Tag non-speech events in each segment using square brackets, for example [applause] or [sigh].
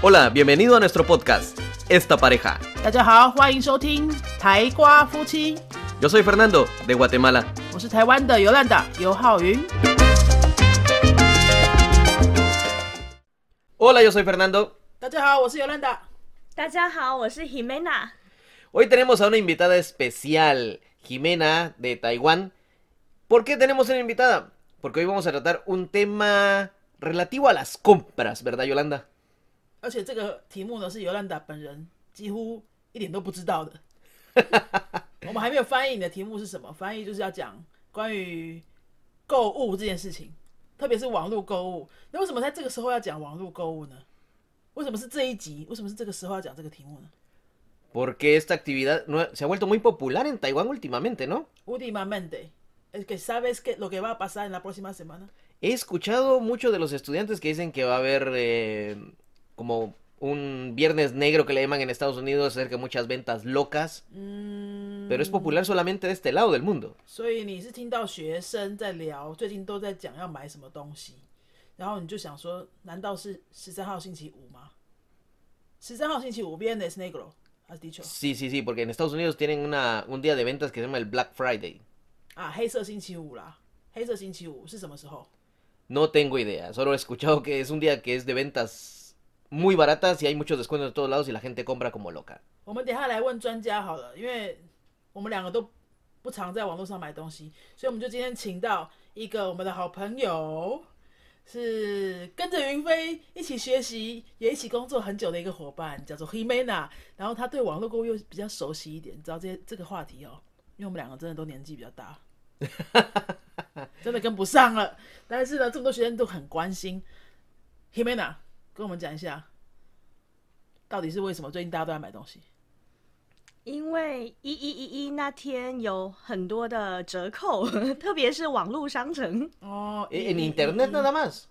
Hola, bienvenido a nuestro podcast, Esta Pareja. Yo soy Fernando, de Guatemala. Hola, yo soy Fernando. Hoy tenemos a una invitada especial, Jimena, de Taiwán. ¿Por qué tenemos una invitada? Porque hoy vamos a tratar un tema relativo a las compras, ¿verdad, Yolanda? 而且这个题目呢是尤兰达本人几乎一点都不知道的。我们还没有翻译你的题目是什么？翻译就是要讲关于购物这件事情，特别是网络购物。那为什么在这个时候要讲网络购物呢？为什么是这一集？为什么是这个时候要讲这个题目呢？ Porque esta [laughs] actividad no- se ha vuelto muy popular en Taiwán últimamente, ¿no? Últimamente, es que sabes que lo que va a pasar en la próxima semana. He escuchado mucho de los estudiantes que dicen que va a haber eh, como un viernes negro que le llaman en Estados Unidos, acerca de muchas ventas locas, 嗯， pero es popular solamente de este lado del mundo. 所以你是听到学生在聊，最近都在讲要买什么东西，然后你就想说，难道是十三号星期五吗？十三号星期五 Viernes Negro has dicho Sí, sí, sí, porque en Estados Unidos tienen una, un día de ventas que se llama el Black Friday. 啊，黑色星期五啦。黑色星期五是什么时候？ No tengo idea, solo he escuchado que es un día que es de ventas muy baratas y hay muchos descuentos de todos lados y la gente compra como loca. 我们等一下来问专家好了，因为我们两个都不常在网络上买东西，所以我们就今天请到一个我们的好朋友，是跟着云飞一起学习，也一起工作很久的一个伙伴，叫做 Himena。然后他对网络购物又比较熟悉一点，你知道这些这个话题哦，因为我们两个真的都年纪比较大，[laughs] 真的跟不上了。但是呢，这么多学生都很关心 Himena，跟我们讲一下，到底是为什么最近大家都在买东西？因为一一一一那天有很多的折扣，特别是网络商城。哦，E- En internet nada más.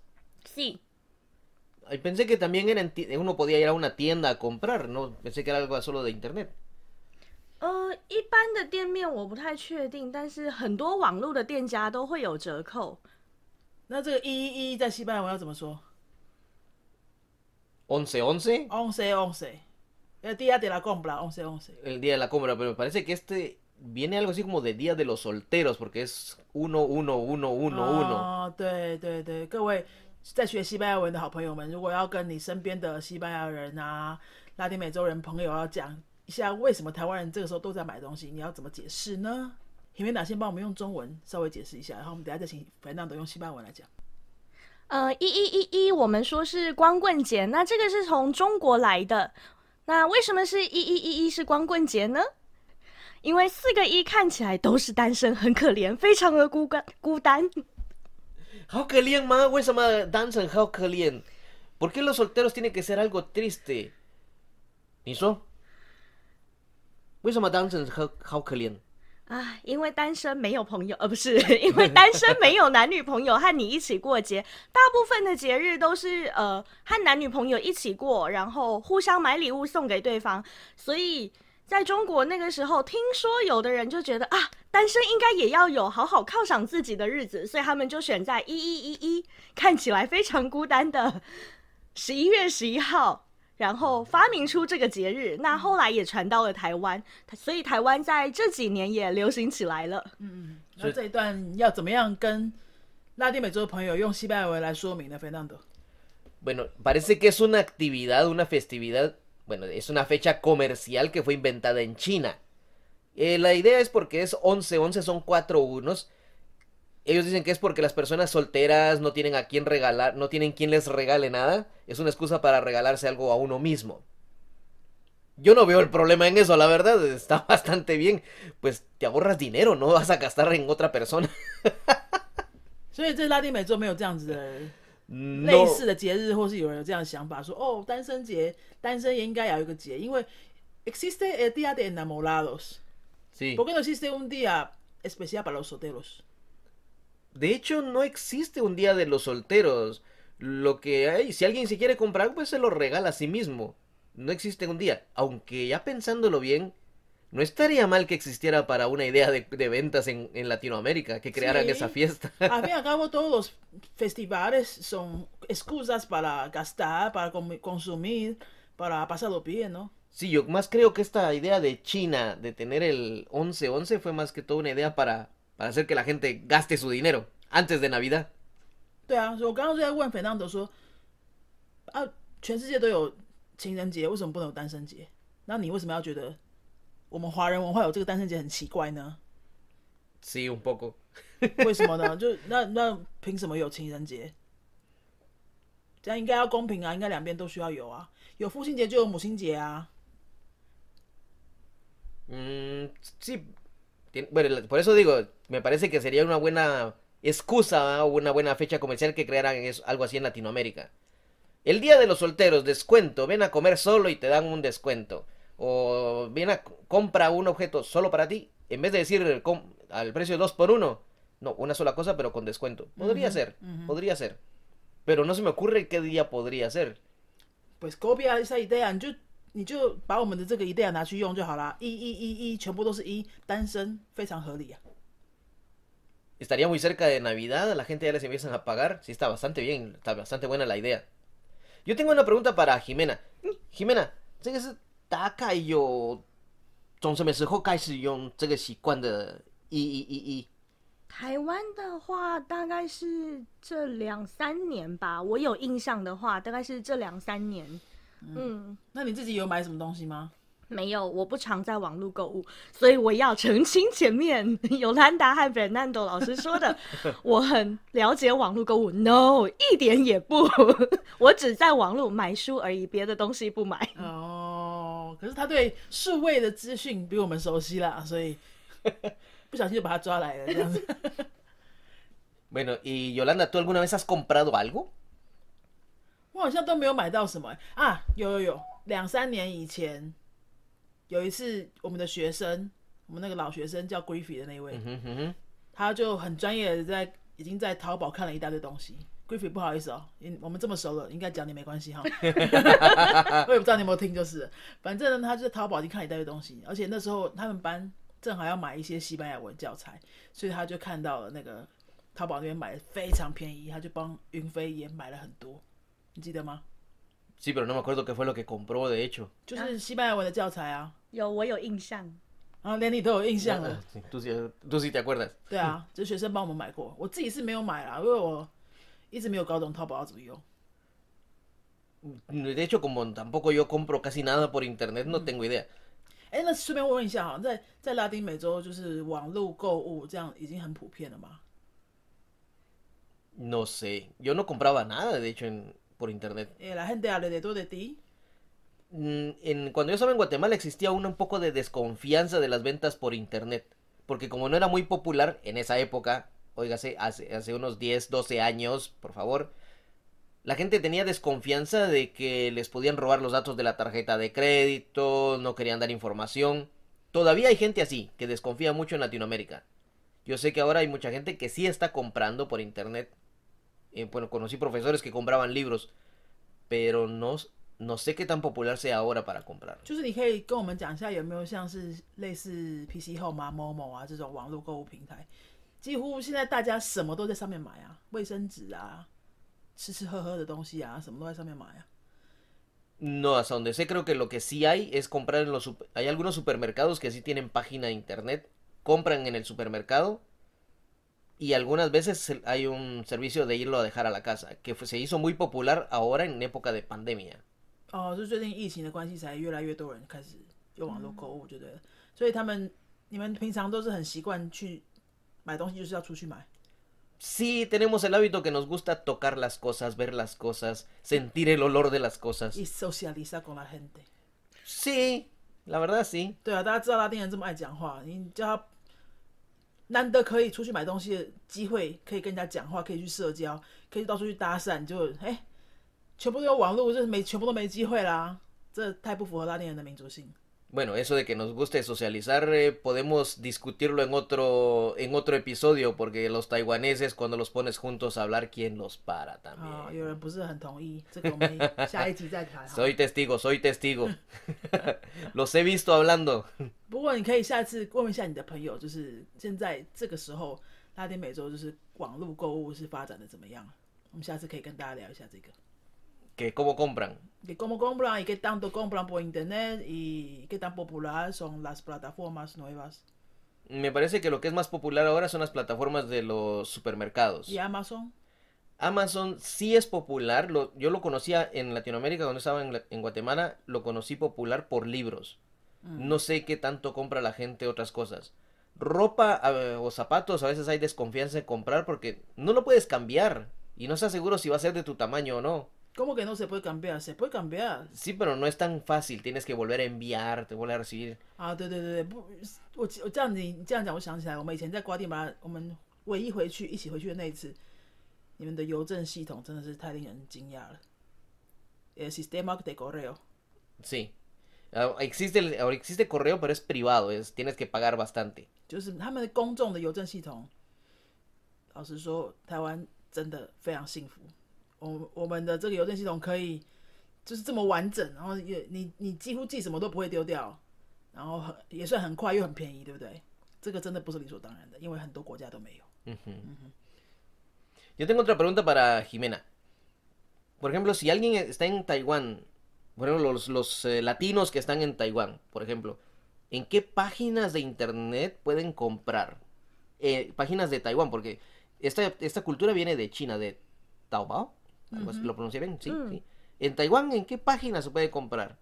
Sí，Ay, Pensé que también era uno podía ir a una tienda a comprar, no pensé que era algo solo de internet. 呃，一般的店面我不太确定，但是很多网络的店家都会有折扣。那这个一一一在西班牙文要怎么说 Once once,？once once，el día de la compra once once。el día de la compra, pero me parece que este viene algo así como de día de los solteros, porque es uno, uno, uno, uno, uno. 哦，对对对，各位在学西班牙文的好朋友们，如果要跟你身边的西班牙人啊、拉丁美洲人朋友要讲一下为什么台湾人这个时候都在买东西，你要怎么解释呢？皮梅娜先帮我们用中文稍微解释一下，然后我们等一下再请弗兰德用西班牙文来讲。呃，一一一一，我们说是光棍节，那这个是从中国来的。那为什么是一一一一是光棍节呢？因为四个一看起来都是单身，很可怜，非常的孤单孤单。好可怜吗？为什么单身好可怜？¿Por qué los solteros tiene que ser algo triste？你说，为什么单身好好可怜？啊，因为单身没有朋友，呃，不是，[laughs] 因为单身没有男女朋友和你一起过节，大部分的节日都是呃和男女朋友一起过，然后互相买礼物送给对方，所以在中国那个时候，听说有的人就觉得啊，单身应该也要有好好犒赏自己的日子，所以他们就选在一一一一看起来非常孤单的十一月十一号。然后发明出这个节日，那后来也传到了台湾，所以台湾在这几年也流行起来了。嗯那这一段要怎么样跟拉丁美洲的朋友用西班牙文来说明呢？菲纳多。Bueno, parece que es una actividad, una festividad, bueno, es una fecha comercial que fue inventada en China. Eh, la idea es porque es 11, 11 son cuatro unos. Ellos dicen que es porque las personas solteras no tienen a quién regalar, no tienen quien les regale nada. Es una excusa para regalarse algo a uno mismo. Yo no veo el problema en eso, la verdad, está [laughs] bastante bien. Pues te ahorras dinero, no vas a gastar en otra persona. [laughs] 所以在拉丁美洲没有这样子的 No. 类似的节日，或是有人有这样的想法，说哦，单身节，单身也应该有一个节，因为 existe el día de enamorados。 Sí. ¿Por qué no existe un día especial para los solteros? De hecho, no existe un día de los solteros. Lo que hay, si alguien se quiere comprar, pues se lo regala a sí mismo. No existe un día. Aunque ya pensándolo bien, no estaría mal que existiera para una idea de, de ventas en, en Latinoamérica, que crearan Sí. esa fiesta. Al fin y al [laughs] cabo, todos los festivales son excusas para gastar, para consumir, para pasarlo bien, ¿no? Sí, yo más creo que esta idea de China de tener el 11-11 fue más que todo una idea para, para hacer que la gente gaste su dinero antes de Navidad. 对啊，所以我刚刚就在问 Fernando 说，啊，全世界都有情人节，为什么不能有单身节？那你为什么要觉得我们华人文化有这个单身节很奇怪呢？Sí, un poco. [laughs] 为什么呢？[laughs] 就那那凭什么有情人节？这样应该要公平啊，应该两边都需要有啊。有父亲节就有母亲节啊。嗯，这 sí, tien- bueno, por eso digo, me parece que sería una buena excusa o una buena fecha comercial que crearan eso- algo así en Latinoamérica. El día de los solteros, descuento, ven a comer solo y te dan un descuento. O ven a compra un objeto solo para ti, en vez de decir com- al precio de dos por uno, no, una sola cosa pero con descuento. Podría ser, podría ser. Pero no se me ocurre qué día podría ser. pues copia esa idea，你就你就把我们的这个 idea 拿去用就好啦。一一一一，全部都是一，单身非常合理啊。Estaría muy cerca de Navidad, la gente ya les empiezan a pagar. Sí, está bastante bien, está bastante buena la idea. Yo tengo una pregunta para Jimena. Jimena, 这个是大概有从什么时候开始用这个习惯的？一一一一，台湾的话，大概是这两三年吧。我有印象的话，大概是这两三年。嗯，那你自己有买什么东西吗？没有，我不常在网络购物，所以我要澄清前面有兰达和 Fernando 老师说的，[laughs] 我很了解网络购物。No，一点也不，[laughs] 我只在网络买书而已，别的东西不买。哦，可是他对数位的资讯比我们熟悉啦，所以不小心就把他抓来了这样子。Bueno, y Yolanda, ¿tú alguna vez has comprado algo? 我好像都没有买到什么啊，有有有，两三年以前有一次，我们的学生，我们那个老学生叫 Griffy 的那位.他就很专业的在已经在淘宝看了一大堆东西。Griffy 不好意思哦，因我们这么熟了，应该讲你没关系哈。[laughs] 我也不知道你有没有听，就是反正呢，他就在淘宝已经看了一大堆东西，而且那时候他们班正好要买一些西班牙文教材，所以他就看到了那个淘宝那边买的非常便宜，他就帮云飞也买了很多，你记得吗？Sí, pero no me acuerdo qué fue lo que compró, de hecho. 就是西班牙文的教材啊，有，我有印象。然后连你都有印象了。Ah, Tú, sí- tú sí te acuerdas. 对啊，就是学生帮我们买过，我自己是没有买啦，因为我一直没有搞懂淘宝要怎么用。De hecho, como tampoco yo compro casi nada por internet, no tengo idea. 哎，那顺便问一下哈，在在拉丁美洲，就是网络购物这样已经很普遍了吗？No sé, yo no compraba nada, de hecho, en- por internet. 哎，la gente habla de todo de ti。Mm, En, cuando yo estaba en Guatemala existía aún un poco de desconfianza de las ventas por internet, porque como no era muy popular en esa época, óigase, hace, hace unos 10, 12 años, por favor, la gente tenía desconfianza de que les podían robar los datos de la tarjeta de crédito, no querían dar información. Todavía hay gente así, que desconfía mucho en Latinoamérica. Yo sé que ahora hay mucha gente que sí está comprando por internet. Eh, bueno, conocí profesores que compraban libros, pero no, no sé qué tan popular sea ahora para comprar. 就是你可以跟我们讲一下，有没有像是类似 PC Home 啊、Momo 啊这种网络购物平台？几乎现在大家什么都在上面买啊，卫生纸啊、吃吃喝喝的东西啊，什么都在上面买啊。 No, hasta donde sé creo que lo que sí hay es comprar en los... sup- Hay algunos supermercados que sí tienen página de internet, compran en el supermercado y algunas veces se- hay un servicio de irlo a dejar a la casa, que fue- se hizo muy popular ahora en época de pandemia. 哦，就是最近疫情的关系，才越来越多人开始用网络购物，就对了。所以他们，你们平常都是很习惯去买东西，就是要出去买。 Sí, tenemos el hábito que nos gusta tocar las cosas, ver las cosas, sentir el olor de las cosas. y socializa con la gente。 Sí, la verdad sí. 对啊，大家知道拉丁人这么爱讲话，你叫他 难得可以出去买东西的机会，可以跟人家讲话，可以去社交，可以到处去搭讪，就哎、全部都有网络，就是没全部都没机会啦，这太不符合拉丁人的民族性。Bueno, eso de que nos guste socializar eh, podemos discutirlo en otro en otro episodio porque los taiwaneses cuando los pones juntos a hablar quién los para 啊、 también. 有人不是很同意，这[laughs] 个我们下一集再谈。哈 Soy testigo, soy testigo. [laughs] los he visto hablando. [laughs] 不过你可以下次问一下你的朋友，就是现在这个时候拉丁美洲就是网络购物是发展的怎么样？ 我们下次可以跟大家聊一下这个。 Que cómo compran. Que cómo compran y qué tanto compran por internet y qué tan popular son las plataformas nuevas. Me parece que lo que es más popular ahora son las plataformas de los supermercados. Y Amazon. Amazon sí es popular. Lo, yo lo conocía en Latinoamérica, cuando estaba en, la- en Guatemala, lo conocí popular por libros. No sé qué tanto compra la gente otras cosas. Ropa eh, o zapatos, a veces hay desconfianza en comprar porque no lo puedes cambiar y no estás seguro si va a ser de tu tamaño o no. ¿Cómo que no se puede cambiar? Se puede cambiar Sí, pero no es tan fácil. Tienes que volver a enviar, te volver a recibir. 啊！对对对对，不，我我这样子你这样讲，我想起来，我们以前在瓜地马拉，我们唯一回去一起回去的那一次，你们的邮政系统真的是太令人惊讶了。El sistema de correo， Sí. Ah, Existe, el- ahora existe correo, pero es privado. Es, tienes que pagar bastante. 就是他们的公众的邮政系统。老实说，台湾真的非常幸福。 我我们的这个邮政系统可以就是这么完整，然后也你你几乎寄什么都不会丢掉，然后很也算很快又很便宜，对不对？这个真的不是理所当然的，因为很多国家都没有。 Yo tengo otra pregunta para Jimena. Por ejemplo, si alguien está en Taiwán, por ejemplo, los, los, eh, latinos que están en Taiwán, por ejemplo, ¿en qué páginas de internet pueden comprar? Eh, páginas de Taiwán, porque esta, esta cultura viene de China, de Taobao. Algo así, ¿Lo pronuncié bien? Sí, sí. En Taiwán, ¿en qué página se puede comprar?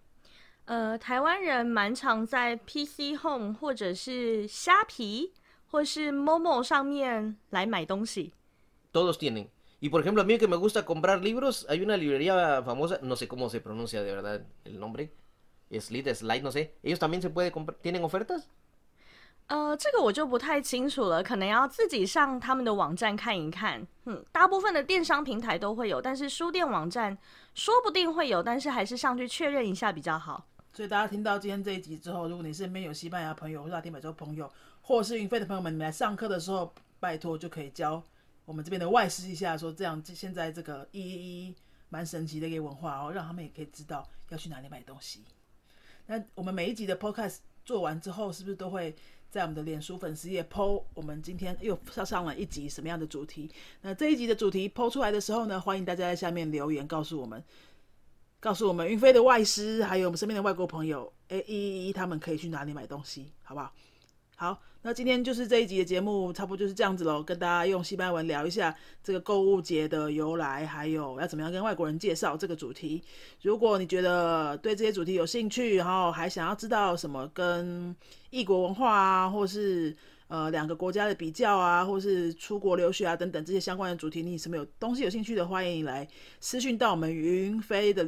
呃，台湾人蛮常在 PC Home 或者是虾皮或是 Momo 上面来买东西。 Todos tienen. Y por ejemplo, a mí que me gusta comprar libros, hay una librería famosa, no sé cómo se pronuncia de verdad el nombre. Slide, Slide, no sé. ¿Ellos también se puede comprar? ¿Tienen ofertas? 呃，这个我就不太清楚了，可能要自己上他们的网站看一看。嗯，大部分的电商平台都会有，但是书店网站说不定会有，但是还是上去确认一下比较好。所以大家听到今天这一集之后，如果你身边有西班牙朋友或拉丁美洲朋友，或是云飞的朋友们，你们来上课的时候，拜托就可以教我们这边的外师一下，说这样现在这个一一一蛮神奇的一个文化哦，让他们也可以知道要去哪里买东西。那我们每一集的 podcast 做完之后，是不是都会在我们的脸书粉丝页 PO 我们今天又上上了一集什么样的主题？那这一集的主题 PO 出来的时候呢，欢迎大家在下面留言告诉我们。告诉我们云飞的外师，还有我们身边的外国朋友，哎，一一一他们可以去哪里买东西，好不好？好，那今天就是这一集的节目，差不多就是这样子喽，跟大家用西班牙文聊一下这个购物节的由来，还有要怎么样跟外国人介绍这个主题。如果你觉得对这些主题有兴趣，然后还想要知道什么跟异国文化啊，或是呃两个国家的比较啊，或是出国留学啊等等这些相关的主题，你什么有东西有兴趣的，欢迎来私讯到我们云飞的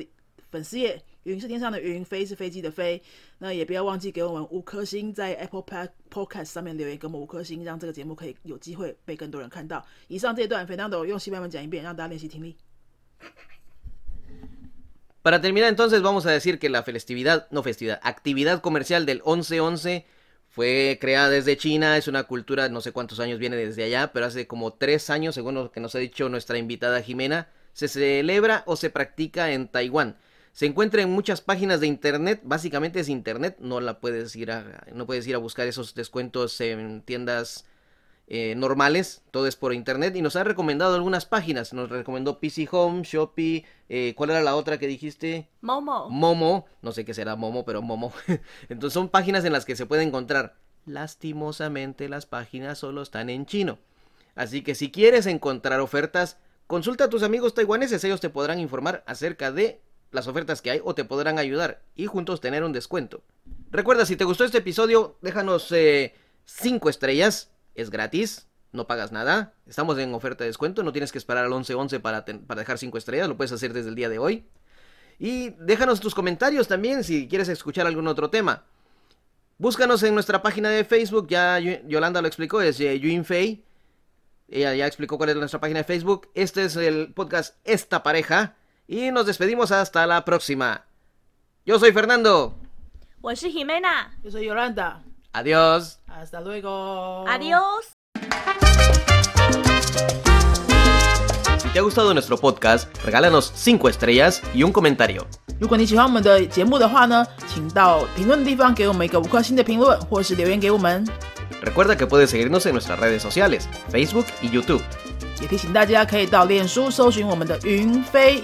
粉丝页，云是天上的云，飞是飞机的飞。那也不要忘记给我们五颗星，在 Apple Pod Podcast 上面留言给我们五颗星，让这个节目可以有机会被更多人看到。以上这一段，Fernando 用西班牙文讲一遍，让大家练习听力。 Para terminar entonces vamos a decir que la festividad, no festividad, actividad comercial del 11-11 fue creada desde China, es una cultura, no sé cuántos años viene desde allá, pero hace como tres años, según lo que nos ha dicho nuestra invitada Jimena, se celebra o se practica en Taiwán. Se encuentra en muchas páginas de internet, básicamente es internet, no la puedes ir a, no puedes ir a buscar esos descuentos en tiendas eh, normales, todo es por internet y nos ha recomendado algunas páginas, nos recomendó PC Home, Shopee, eh, ¿cuál era la otra que dijiste? Momo，Momo, no sé qué será Momo, pero Momo. [laughs] Entonces son páginas en las que se puede encontrar. Lastimosamente las páginas solo están en chino. Así que si quieres encontrar ofertas, consulta a tus amigos taiwaneses, ellos te podrán informar acerca de las ofertas que hay o te podrán ayudar y juntos tener un descuento. Recuerda, si te gustó este episodio, déjanos 5 estrellas, es gratis, no pagas nada, estamos en oferta de descuento, no tienes que esperar al 11-11 para, para dejar 5 estrellas, lo puedes hacer desde el día de hoy. Y déjanos tus comentarios también si quieres escuchar algún otro tema. Búscanos en nuestra página de Facebook, ya Yolanda lo explicó, es eh. Ella ya explicó cuál es nuestra página de Facebook. Este es el podcast Esta Pareja. Y nos despedimos hasta la próxima. Yo soy Fernando. 我是 Himena，yo soy Yolanda， Adiós. hasta luego， Adiós。 Si te ha gustado nuestro podcast, regálanos 5 estrellas y un comentario. 如果你喜欢我们的节目的话呢，请到评论的地方给我们一个五颗星的评论，或是留言给我们。 Recuerda que puedes seguirnos en nuestras redes sociales, Facebook y YouTube. 也提醒大家可以到脸书搜寻我们的云飞